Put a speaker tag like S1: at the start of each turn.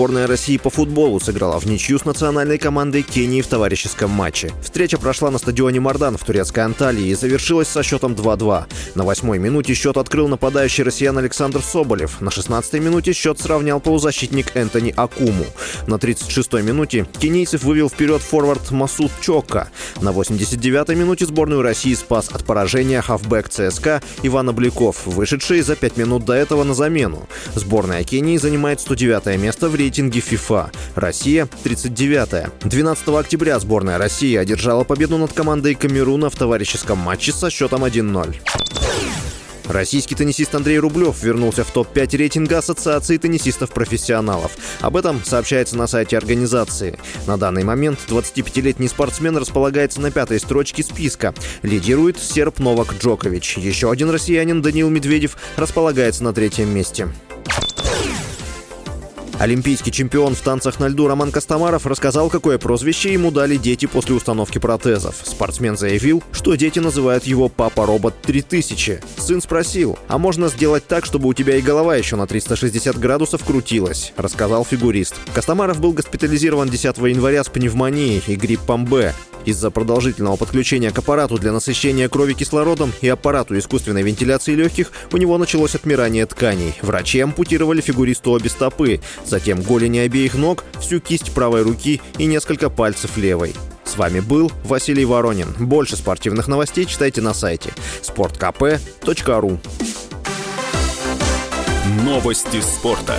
S1: Сборная России по футболу сыграла в ничью с национальной командой Кении в товарищеском матче. Встреча прошла на стадионе Мардан в турецкой Анталии и завершилась со счетом 2-2. На восьмой минуте счет открыл нападающий россиян Александр Соболев. На 16-й минуте счет сравнял полузащитник Энтони Акуму. На 36-й минуте кенийцев вывел вперед форвард Масуд Чокка. На 89-й минуте сборную России спас от поражения хавбэк ЦСКА Иван Обликов, вышедший за 5 минут до этого на замену. Сборная Кении занимает 109 место в рейтинге FIFA. Россия 39-я. 12 октября сборная России одержала победу над командой Камеруна в товарищеском матче со счетом 1-0. Российский теннисист Андрей Рублев вернулся в топ-5 рейтинга Ассоциации теннисистов-профессионалов. Об этом сообщается на сайте организации. На данный момент 25-летний спортсмен располагается на пятой строчке списка. Лидирует серб Новак Джокович. Еще один россиянин Даниил Медведев располагается на третьем месте. Олимпийский чемпион в танцах на льду Роман Костомаров рассказал, какое прозвище ему дали дети после установки протезов. Спортсмен заявил, что дети называют его «Папа-робот 3000». Сын спросил, а можно сделать так, чтобы у тебя и голова еще на 360 градусов крутилась, рассказал фигурист. Костомаров был госпитализирован 10 января с пневмонией и гриппом Б. Из-за продолжительного подключения к аппарату для насыщения крови кислородом и аппарату искусственной вентиляции легких у него началось отмирание тканей. Врачи ампутировали фигуристу обе стопы, затем голени обеих ног, всю кисть правой руки и несколько пальцев левой. С вами был Василий Воронин. Больше спортивных новостей читайте на сайте sportkp.ru
S2: Новости спорта.